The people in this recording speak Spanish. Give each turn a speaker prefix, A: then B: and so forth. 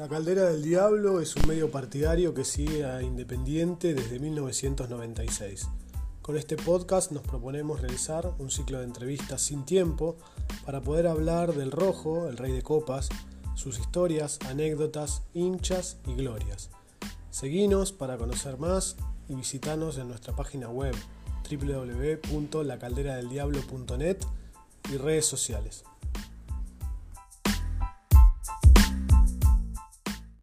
A: La Caldera del Diablo es un medio partidario que sigue a Independiente desde 1996. Con este podcast nos proponemos realizar un ciclo de entrevistas sin tiempo para poder hablar del rojo, el rey de copas, sus historias, anécdotas, hinchas y glorias. Seguinos para conocer más y visitanos en nuestra página web www.lacalderadeldiablo.net y redes sociales.